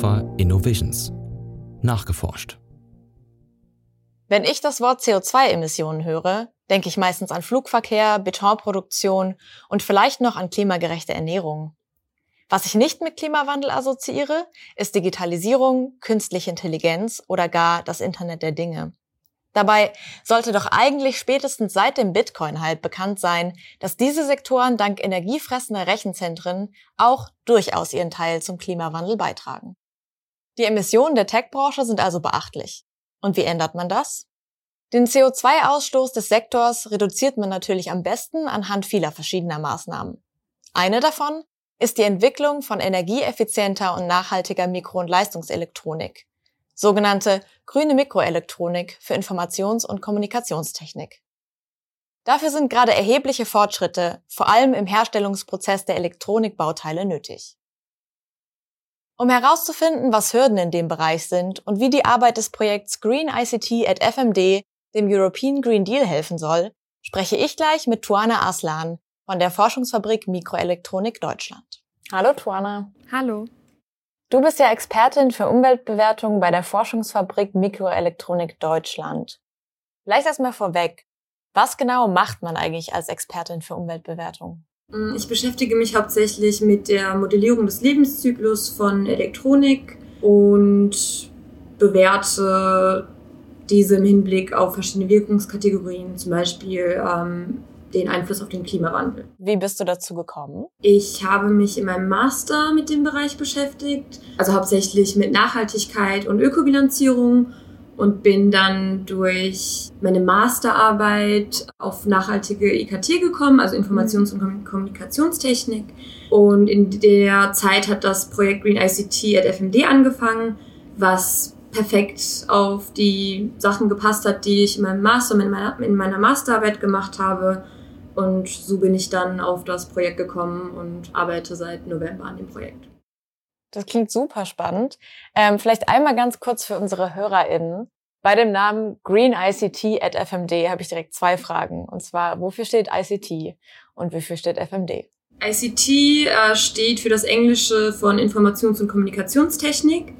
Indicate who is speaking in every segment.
Speaker 1: Fraunhofer Innovations. Nachgeforscht.
Speaker 2: Wenn ich das Wort CO2-Emissionen höre, denke ich meistens an Flugverkehr, Betonproduktion und vielleicht noch an klimagerechte Ernährung. Was ich nicht mit Klimawandel assoziiere, ist Digitalisierung, künstliche Intelligenz oder gar das Internet der Dinge. Dabei sollte doch eigentlich spätestens seit dem Bitcoin-Hype bekannt sein, dass diese Sektoren dank energiefressender Rechenzentren auch durchaus ihren Teil zum Klimawandel beitragen. Die Emissionen der Tech-Branche sind also beachtlich. Und wie ändert man das? Den CO2-Ausstoß des Sektors reduziert man natürlich am besten anhand vieler verschiedener Maßnahmen. Eine davon ist die Entwicklung von energieeffizienter und nachhaltiger Mikro- und Leistungselektronik, sogenannte grüne Mikroelektronik für Informations- und Kommunikationstechnik. Dafür sind gerade erhebliche Fortschritte, vor allem im Herstellungsprozess der Elektronikbauteile, nötig. Um herauszufinden, was Hürden in dem Bereich sind und wie die Arbeit des Projekts Green ICT at FMD dem European Green Deal helfen soll, spreche ich gleich mit Tuana Aslan von der Forschungsfabrik Mikroelektronik Deutschland. Hallo Tuana.
Speaker 3: Hallo.
Speaker 2: Du bist ja Expertin für Umweltbewertung bei der Forschungsfabrik Mikroelektronik Deutschland. Vielleicht erstmal vorweg. Was genau macht man eigentlich als Expertin für Umweltbewertung?
Speaker 3: Mm, ich beschäftige mich hauptsächlich mit der Modellierung des Lebenszyklus von Elektronik und bewerte diese im Hinblick auf verschiedene Wirkungskategorien, zum Beispiel ähm, den Einfluss auf den Klimawandel.
Speaker 2: Wie bist du dazu gekommen?
Speaker 3: Ich habe mich in meinem Master mit dem Bereich beschäftigt, also hauptsächlich mit Nachhaltigkeit und Ökobilanzierung und bin dann durch meine Masterarbeit auf nachhaltige IKT gekommen, also Informations- und Kommunikationstechnik. Und in der Zeit hat das Projekt Green ICT at FMD angefangen, was perfekt auf die Sachen gepasst hat, die ich in meinem Master, in meiner, in meiner Masterarbeit gemacht habe und so bin ich dann auf das Projekt gekommen und arbeite seit November an dem Projekt.
Speaker 2: Das klingt super spannend. Ähm, vielleicht einmal ganz kurz für unsere HörerInnen. Bei dem Namen Green ICT at FMD habe ich direkt zwei Fragen. Und zwar, wofür steht ICT und wofür steht FMD?
Speaker 3: ICT äh, steht für das Englische von Informations- und Kommunikationstechnik.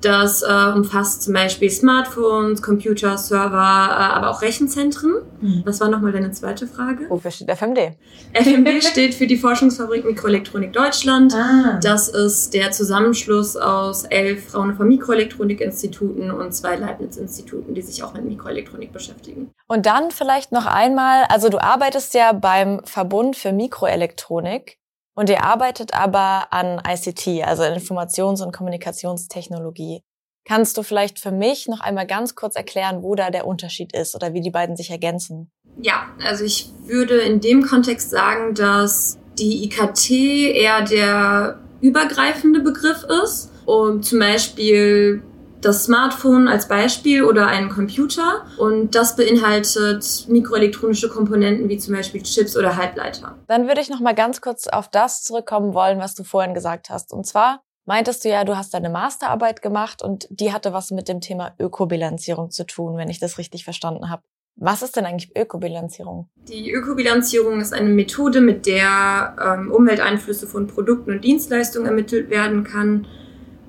Speaker 3: Das äh, umfasst zum Beispiel Smartphones, Computer, Server, äh, aber auch Rechenzentren. Mhm. Was war nochmal deine zweite Frage?
Speaker 2: Wofür steht FMD?
Speaker 3: FMD steht für die Forschungsfabrik Mikroelektronik Deutschland. Ah. Das ist der Zusammenschluss aus elf Fraunhofer Mikroelektronik-Instituten und zwei Leibniz-Instituten, die sich auch mit Mikroelektronik beschäftigen.
Speaker 2: Und dann vielleicht noch einmal, also du arbeitest ja beim Verbund für Mikroelektronik. Und ihr arbeitet aber an ICT, also Informations- und Kommunikationstechnologie. Kannst du vielleicht für mich noch einmal ganz kurz erklären, wo da der Unterschied ist oder wie die beiden sich ergänzen?
Speaker 3: Ja, also ich würde in dem Kontext sagen, dass die IKT eher der übergreifende Begriff ist und zum Beispiel das Smartphone als Beispiel oder einen Computer und das beinhaltet mikroelektronische Komponenten wie zum Beispiel Chips oder Halbleiter.
Speaker 2: Dann würde ich noch mal ganz kurz auf das zurückkommen wollen, was du vorhin gesagt hast. Und zwar meintest du ja, du hast deine Masterarbeit gemacht und die hatte was mit dem Thema Ökobilanzierung zu tun, wenn ich das richtig verstanden habe. Was ist denn eigentlich Ökobilanzierung?
Speaker 3: Die Ökobilanzierung ist eine Methode, mit der ähm, Umwelteinflüsse von Produkten und Dienstleistungen ermittelt werden kann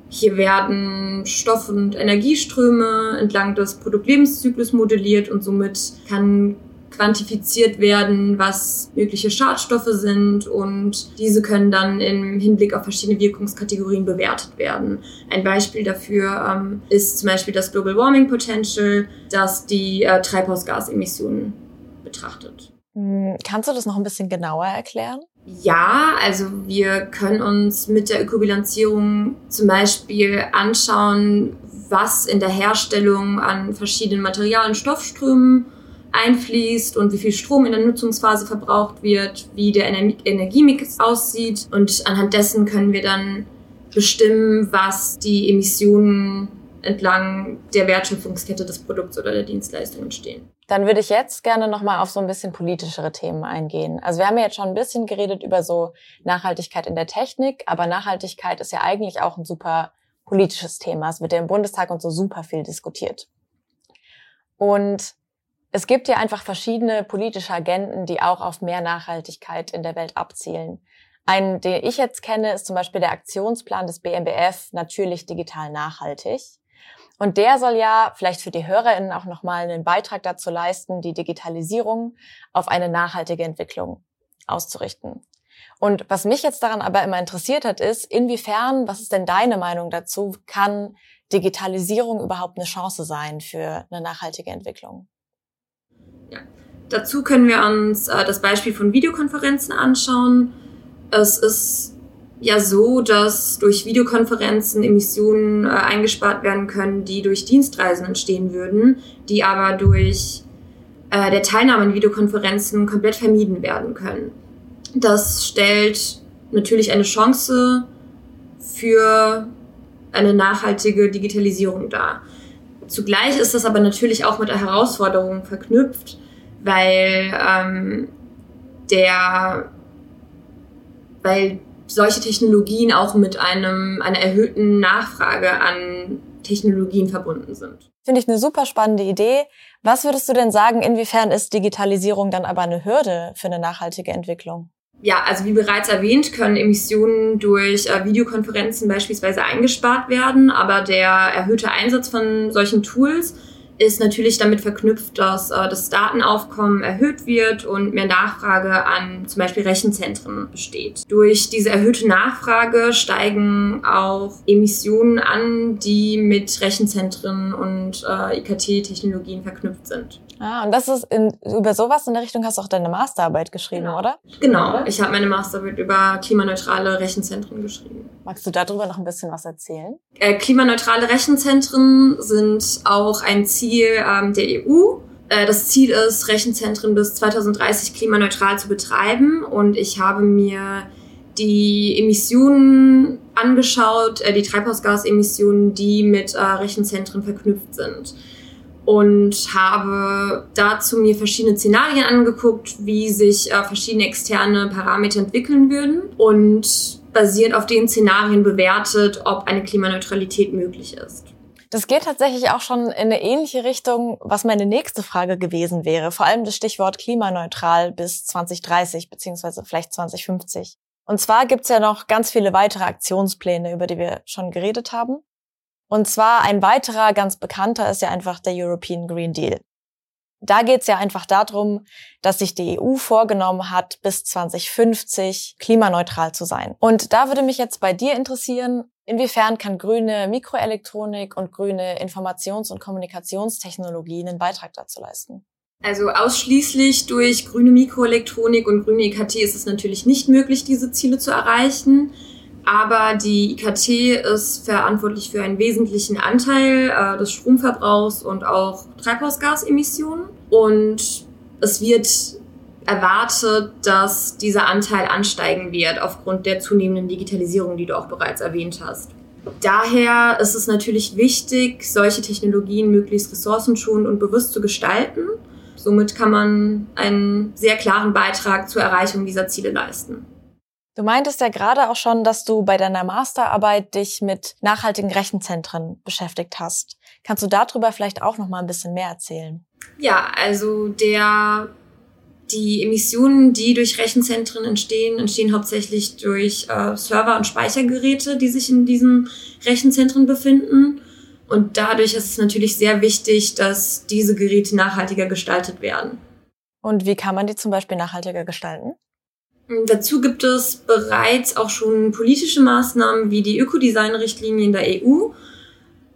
Speaker 3: hier werden Stoff- und Energieströme entlang des Produktlebenszyklus modelliert und somit kann quantifiziert werden, was mögliche Schadstoffe sind und diese können dann im Hinblick auf verschiedene Wirkungskategorien bewertet werden. Ein Beispiel dafür ähm, ist zum Beispiel das Global Warming Potential, das die äh, Treibhausgasemissionen betrachtet.
Speaker 2: Hm, kannst du das noch ein bisschen genauer erklären?
Speaker 3: Ja, also wir können uns mit der Ökobilanzierung zum Beispiel anschauen, was in der Herstellung an verschiedenen Materialien, Stoffströmen einfließt und wie viel Strom in der Nutzungsphase verbraucht wird, wie der Energiemix aussieht. Und anhand dessen können wir dann bestimmen, was die Emissionen entlang der Wertschöpfungskette des Produkts oder der Dienstleistung entstehen.
Speaker 2: Dann würde ich jetzt gerne nochmal auf so ein bisschen politischere Themen eingehen. Also wir haben ja jetzt schon ein bisschen geredet über so Nachhaltigkeit in der Technik, aber Nachhaltigkeit ist ja eigentlich auch ein super politisches Thema. Es wird ja im Bundestag und so super viel diskutiert. Und es gibt ja einfach verschiedene politische Agenten, die auch auf mehr Nachhaltigkeit in der Welt abzielen. Einen, den ich jetzt kenne, ist zum Beispiel der Aktionsplan des BMBF Natürlich Digital Nachhaltig. Und der soll ja vielleicht für die HörerInnen auch nochmal einen Beitrag dazu leisten, die Digitalisierung auf eine nachhaltige Entwicklung auszurichten. Und was mich jetzt daran aber immer interessiert hat, ist, inwiefern, was ist denn deine Meinung dazu, kann Digitalisierung überhaupt eine Chance sein für eine nachhaltige Entwicklung?
Speaker 3: Ja. Dazu können wir uns äh, das Beispiel von Videokonferenzen anschauen. Es ist ja so, dass durch Videokonferenzen Emissionen äh, eingespart werden können, die durch Dienstreisen entstehen würden, die aber durch äh, der Teilnahme in Videokonferenzen komplett vermieden werden können. Das stellt natürlich eine Chance für eine nachhaltige Digitalisierung dar. Zugleich ist das aber natürlich auch mit der Herausforderung verknüpft, weil ähm, der, weil solche Technologien auch mit einem, einer erhöhten Nachfrage an Technologien verbunden sind.
Speaker 2: Finde ich eine super spannende Idee. Was würdest du denn sagen, inwiefern ist Digitalisierung dann aber eine Hürde für eine nachhaltige Entwicklung?
Speaker 3: Ja, also wie bereits erwähnt, können Emissionen durch äh, Videokonferenzen beispielsweise eingespart werden, aber der erhöhte Einsatz von solchen Tools ist natürlich damit verknüpft, dass äh, das Datenaufkommen erhöht wird und mehr Nachfrage an zum Beispiel Rechenzentren besteht. Durch diese erhöhte Nachfrage steigen auch Emissionen an, die mit Rechenzentren und äh, IKT-Technologien verknüpft sind.
Speaker 2: Ah, und das ist in, über sowas in der Richtung hast du auch deine Masterarbeit geschrieben,
Speaker 3: genau.
Speaker 2: oder?
Speaker 3: Genau, ich habe meine Masterarbeit über klimaneutrale Rechenzentren geschrieben.
Speaker 2: Magst du darüber noch ein bisschen was erzählen?
Speaker 3: Äh, klimaneutrale Rechenzentren sind auch ein Ziel ähm, der EU. Äh, das Ziel ist, Rechenzentren bis 2030 klimaneutral zu betreiben und ich habe mir die Emissionen angeschaut, äh, die Treibhausgasemissionen, die mit äh, Rechenzentren verknüpft sind und habe dazu mir verschiedene Szenarien angeguckt, wie sich äh, verschiedene externe Parameter entwickeln würden und basiert auf den Szenarien bewertet, ob eine Klimaneutralität möglich ist.
Speaker 2: Das geht tatsächlich auch schon in eine ähnliche Richtung, was meine nächste Frage gewesen wäre. Vor allem das Stichwort klimaneutral bis 2030 beziehungsweise vielleicht 2050. Und zwar gibt's ja noch ganz viele weitere Aktionspläne, über die wir schon geredet haben. Und zwar ein weiterer ganz bekannter ist ja einfach der European Green Deal. Da geht es ja einfach darum, dass sich die EU vorgenommen hat, bis 2050 klimaneutral zu sein. Und da würde mich jetzt bei dir interessieren, inwiefern kann grüne Mikroelektronik und grüne Informations- und Kommunikationstechnologie einen Beitrag dazu leisten?
Speaker 3: Also ausschließlich durch grüne Mikroelektronik und grüne IKT ist es natürlich nicht möglich, diese Ziele zu erreichen. Aber die IKT ist verantwortlich für einen wesentlichen Anteil äh, des Stromverbrauchs und auch Treibhausgasemissionen. Und es wird erwartet, dass dieser Anteil ansteigen wird aufgrund der zunehmenden Digitalisierung, die du auch bereits erwähnt hast. Daher ist es natürlich wichtig, solche Technologien möglichst ressourcenschonend und bewusst zu gestalten. Somit kann man einen sehr klaren Beitrag zur Erreichung dieser Ziele leisten.
Speaker 2: Du meintest ja gerade auch schon, dass du bei deiner Masterarbeit dich mit nachhaltigen Rechenzentren beschäftigt hast. Kannst du darüber vielleicht auch noch mal ein bisschen mehr erzählen?
Speaker 3: Ja, also der die Emissionen, die durch Rechenzentren entstehen, entstehen hauptsächlich durch äh, Server und Speichergeräte, die sich in diesen Rechenzentren befinden. Und dadurch ist es natürlich sehr wichtig, dass diese Geräte nachhaltiger gestaltet werden.
Speaker 2: Und wie kann man die zum Beispiel nachhaltiger gestalten?
Speaker 3: Dazu gibt es bereits auch schon politische Maßnahmen wie die Ökodesign-Richtlinien der EU.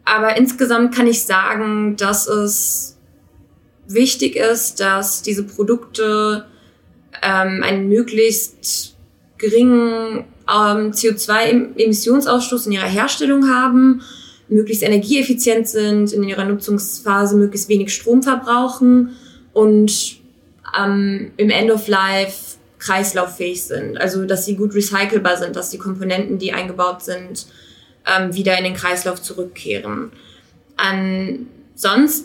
Speaker 3: Aber insgesamt kann ich sagen, dass es wichtig ist, dass diese Produkte ähm, einen möglichst geringen ähm, CO2-Emissionsausstoß in ihrer Herstellung haben, möglichst energieeffizient sind, in ihrer Nutzungsphase möglichst wenig Strom verbrauchen und ähm, im End of Life kreislauffähig sind. Also dass sie gut recycelbar sind, dass die Komponenten, die eingebaut sind, ähm, wieder in den Kreislauf zurückkehren. Ansonsten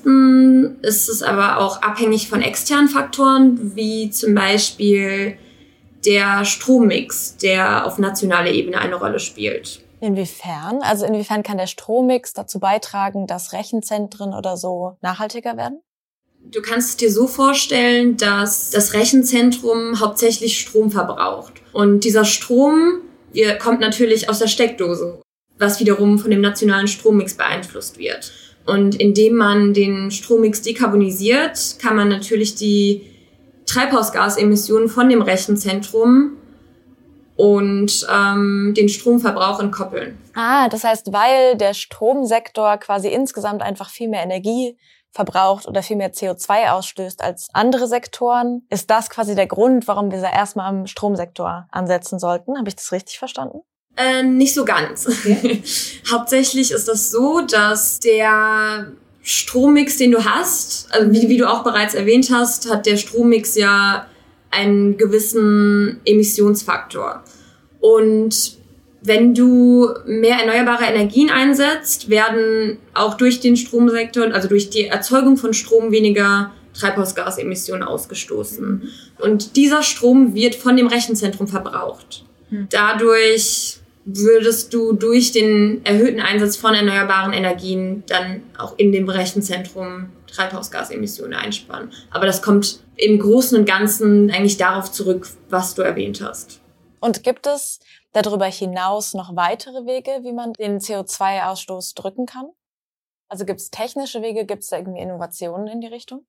Speaker 3: ist es aber auch abhängig von externen Faktoren, wie zum Beispiel der Strommix, der auf nationaler Ebene eine Rolle spielt.
Speaker 2: Inwiefern? Also inwiefern kann der Strommix dazu beitragen, dass Rechenzentren oder so nachhaltiger werden?
Speaker 3: Du kannst es dir so vorstellen, dass das Rechenzentrum hauptsächlich Strom verbraucht. Und dieser Strom kommt natürlich aus der Steckdose, was wiederum von dem nationalen Strommix beeinflusst wird. Und indem man den Strommix dekarbonisiert, kann man natürlich die Treibhausgasemissionen von dem Rechenzentrum und ähm, den Stromverbrauch entkoppeln.
Speaker 2: Ah, das heißt, weil der Stromsektor quasi insgesamt einfach viel mehr Energie verbraucht oder viel mehr CO2 ausstößt als andere Sektoren, ist das quasi der Grund, warum wir erstmal am Stromsektor ansetzen sollten. Habe ich das richtig verstanden?
Speaker 3: Äh, nicht so ganz. Okay. Hauptsächlich ist das so, dass der Strommix, den du hast, also wie, wie du auch bereits erwähnt hast, hat der Strommix ja einen gewissen Emissionsfaktor. Und wenn du mehr erneuerbare Energien einsetzt, werden auch durch den Stromsektor, also durch die Erzeugung von Strom weniger Treibhausgasemissionen ausgestoßen. Und dieser Strom wird von dem Rechenzentrum verbraucht. Hm. Dadurch würdest du durch den erhöhten Einsatz von erneuerbaren Energien dann auch in dem Rechenzentrum Treibhausgasemissionen einsparen. Aber das kommt im Großen und Ganzen eigentlich darauf zurück, was du erwähnt hast.
Speaker 2: Und gibt es darüber hinaus noch weitere Wege, wie man den CO2-Ausstoß drücken kann? Also gibt es technische Wege, gibt es da irgendwie Innovationen in die Richtung?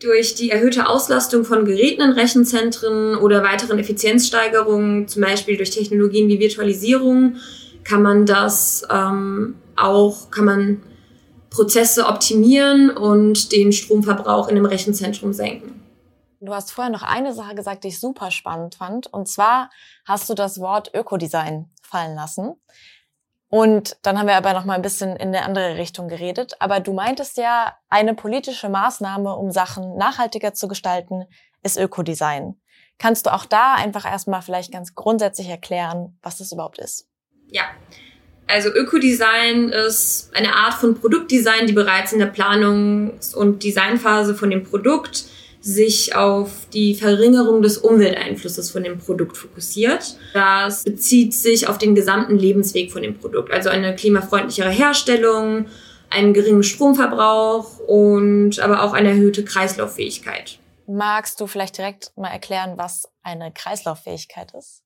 Speaker 3: Durch die erhöhte Auslastung von Geräten in Rechenzentren oder weiteren Effizienzsteigerungen, zum Beispiel durch Technologien wie Virtualisierung, kann man das ähm, auch, kann man Prozesse optimieren und den Stromverbrauch in dem Rechenzentrum senken.
Speaker 2: Du hast vorher noch eine Sache gesagt, die ich super spannend fand. Und zwar hast du das Wort Ökodesign fallen lassen. Und dann haben wir aber noch mal ein bisschen in eine andere Richtung geredet. Aber du meintest ja, eine politische Maßnahme, um Sachen nachhaltiger zu gestalten, ist Ökodesign. Kannst du auch da einfach erstmal vielleicht ganz grundsätzlich erklären, was das überhaupt ist?
Speaker 3: Ja. Also Ökodesign ist eine Art von Produktdesign, die bereits in der Planungs- und Designphase von dem Produkt sich auf die Verringerung des Umwelteinflusses von dem Produkt fokussiert. Das bezieht sich auf den gesamten Lebensweg von dem Produkt, also eine klimafreundlichere Herstellung, einen geringen Stromverbrauch und aber auch eine erhöhte Kreislauffähigkeit.
Speaker 2: Magst du vielleicht direkt mal erklären, was eine Kreislauffähigkeit ist?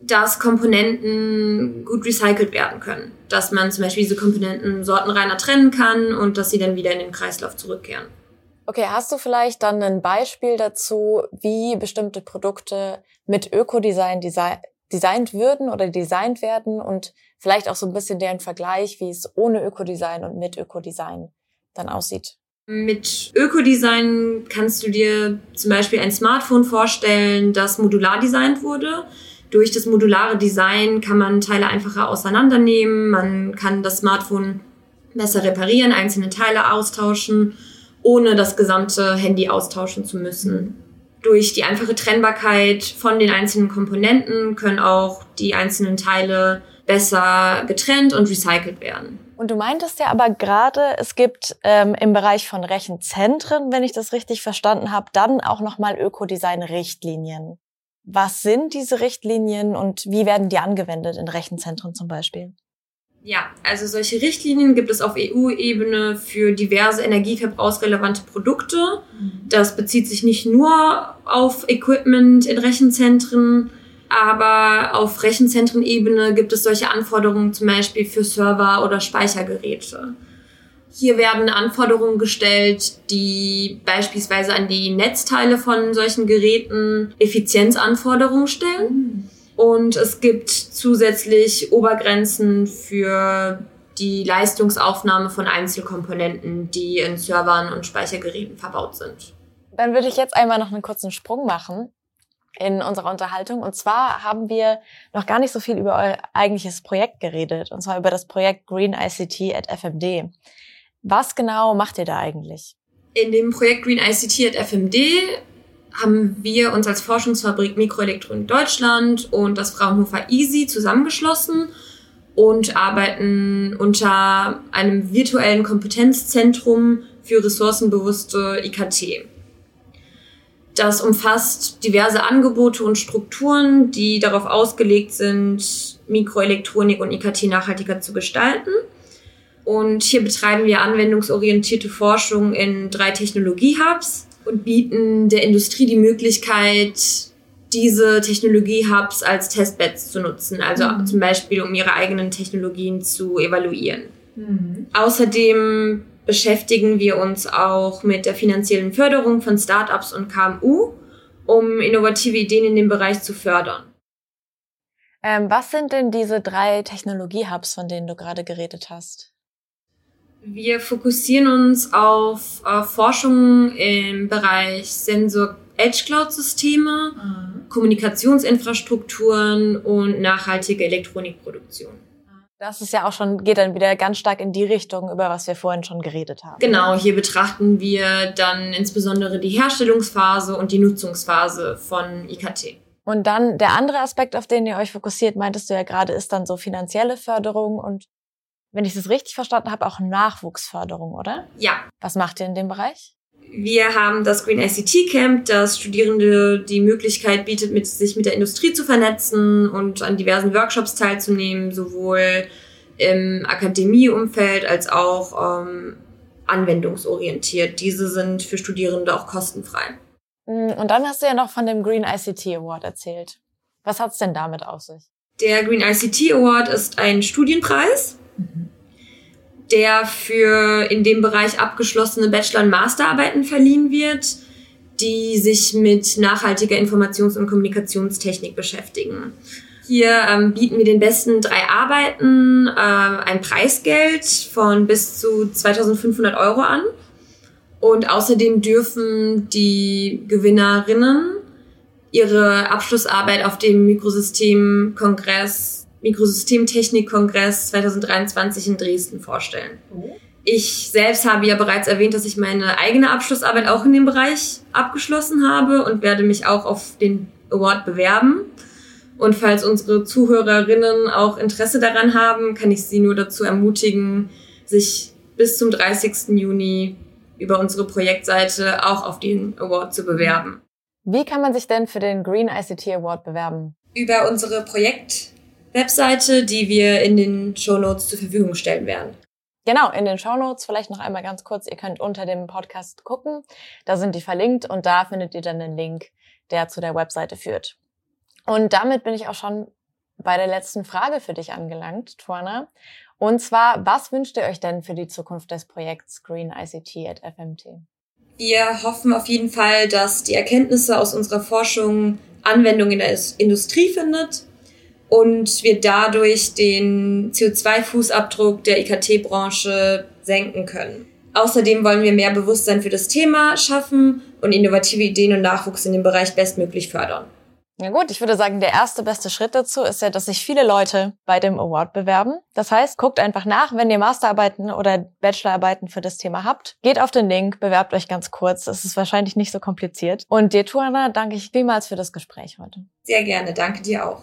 Speaker 3: Dass Komponenten gut recycelt werden können. Dass man zum Beispiel diese Komponenten sortenreiner trennen kann und dass sie dann wieder in den Kreislauf zurückkehren.
Speaker 2: Okay, hast du vielleicht dann ein Beispiel dazu, wie bestimmte Produkte mit Ökodesign design designt würden oder designt werden und vielleicht auch so ein bisschen deren Vergleich, wie es ohne Ökodesign und mit Ökodesign dann aussieht?
Speaker 3: Mit Ökodesign kannst du dir zum Beispiel ein Smartphone vorstellen, das modular designt wurde. Durch das modulare Design kann man Teile einfacher auseinandernehmen, man kann das Smartphone besser reparieren, einzelne Teile austauschen ohne das gesamte Handy austauschen zu müssen. Durch die einfache Trennbarkeit von den einzelnen Komponenten können auch die einzelnen Teile besser getrennt und recycelt werden.
Speaker 2: Und du meintest ja aber gerade, es gibt ähm, im Bereich von Rechenzentren, wenn ich das richtig verstanden habe, dann auch nochmal Ökodesign-Richtlinien. Was sind diese Richtlinien und wie werden die angewendet in Rechenzentren zum Beispiel?
Speaker 3: Ja, also solche Richtlinien gibt es auf EU-Ebene für diverse energieverbrauchsrelevante Produkte. Mhm. Das bezieht sich nicht nur auf Equipment in Rechenzentren, aber auf Rechenzentrenebene gibt es solche Anforderungen zum Beispiel für Server oder Speichergeräte. Hier werden Anforderungen gestellt, die beispielsweise an die Netzteile von solchen Geräten Effizienzanforderungen stellen. Und es gibt zusätzlich Obergrenzen für die Leistungsaufnahme von Einzelkomponenten, die in Servern und Speichergeräten verbaut sind.
Speaker 2: Dann würde ich jetzt einmal noch einen kurzen Sprung machen in unserer Unterhaltung. Und zwar haben wir noch gar nicht so viel über euer eigentliches Projekt geredet, und zwar über das Projekt Green ICT at FMD. Was genau macht ihr da eigentlich?
Speaker 3: In dem Projekt Green ICT at FMD haben wir uns als Forschungsfabrik Mikroelektronik Deutschland und das Fraunhofer EASY zusammengeschlossen und arbeiten unter einem virtuellen Kompetenzzentrum für ressourcenbewusste IKT. Das umfasst diverse Angebote und Strukturen, die darauf ausgelegt sind, Mikroelektronik und IKT nachhaltiger zu gestalten. Und hier betreiben wir anwendungsorientierte Forschung in drei Technologie-Hubs und bieten der Industrie die Möglichkeit, diese Technologie-Hubs als Testbeds zu nutzen, also mhm. zum Beispiel um ihre eigenen Technologien zu evaluieren. Mhm. Außerdem beschäftigen wir uns auch mit der finanziellen Förderung von Startups und KMU, um innovative Ideen in dem Bereich zu fördern.
Speaker 2: Ähm, was sind denn diese drei Technologie-Hubs, von denen du gerade geredet hast?
Speaker 3: Wir fokussieren uns auf äh, Forschung im Bereich Sensor Edge Cloud Systeme, mhm. Kommunikationsinfrastrukturen und nachhaltige Elektronikproduktion.
Speaker 2: Das ist ja auch schon, geht dann wieder ganz stark in die Richtung, über was wir vorhin schon geredet haben.
Speaker 3: Genau, hier betrachten wir dann insbesondere die Herstellungsphase und die Nutzungsphase von IKT.
Speaker 2: Und dann der andere Aspekt, auf den ihr euch fokussiert, meintest du ja gerade, ist dann so finanzielle Förderung und wenn ich das richtig verstanden habe, auch Nachwuchsförderung, oder?
Speaker 3: Ja.
Speaker 2: Was macht ihr in dem Bereich?
Speaker 3: Wir haben das Green ICT Camp, das Studierende die Möglichkeit bietet, mit, sich mit der Industrie zu vernetzen und an diversen Workshops teilzunehmen, sowohl im Akademieumfeld als auch ähm, anwendungsorientiert. Diese sind für Studierende auch kostenfrei.
Speaker 2: Mm, und dann hast du ja noch von dem Green ICT Award erzählt. Was hat's denn damit auf sich?
Speaker 3: Der Green ICT Award ist ein Studienpreis, der für in dem Bereich abgeschlossene Bachelor- und Masterarbeiten verliehen wird, die sich mit nachhaltiger Informations- und Kommunikationstechnik beschäftigen. Hier ähm, bieten wir den besten drei Arbeiten äh, ein Preisgeld von bis zu 2500 Euro an. Und außerdem dürfen die Gewinnerinnen ihre Abschlussarbeit auf dem Mikrosystemkongress Mikrosystemtechnik-Kongress 2023 in Dresden vorstellen. Ich selbst habe ja bereits erwähnt, dass ich meine eigene Abschlussarbeit auch in dem Bereich abgeschlossen habe und werde mich auch auf den Award bewerben. Und falls unsere Zuhörerinnen auch Interesse daran haben, kann ich sie nur dazu ermutigen, sich bis zum 30. Juni über unsere Projektseite auch auf den Award zu bewerben.
Speaker 2: Wie kann man sich denn für den Green ICT Award bewerben?
Speaker 3: Über unsere Projekt Webseite, die wir in den Show Notes zur Verfügung stellen werden.
Speaker 2: Genau, in den Show Notes vielleicht noch einmal ganz kurz. Ihr könnt unter dem Podcast gucken. Da sind die verlinkt und da findet ihr dann den Link, der zu der Webseite führt. Und damit bin ich auch schon bei der letzten Frage für dich angelangt, Tuana. Und zwar, was wünscht ihr euch denn für die Zukunft des Projekts Green ICT at FMT?
Speaker 3: Wir hoffen auf jeden Fall, dass die Erkenntnisse aus unserer Forschung Anwendung in der Industrie findet und wir dadurch den CO2-Fußabdruck der IKT-Branche senken können. Außerdem wollen wir mehr Bewusstsein für das Thema schaffen und innovative Ideen und Nachwuchs in dem Bereich bestmöglich fördern.
Speaker 2: Ja gut, ich würde sagen, der erste beste Schritt dazu ist ja, dass sich viele Leute bei dem Award bewerben. Das heißt, guckt einfach nach, wenn ihr Masterarbeiten oder Bachelorarbeiten für das Thema habt. Geht auf den Link, bewerbt euch ganz kurz. Es ist wahrscheinlich nicht so kompliziert. Und dir, Tuana, danke ich vielmals für das Gespräch heute.
Speaker 3: Sehr gerne, danke dir auch.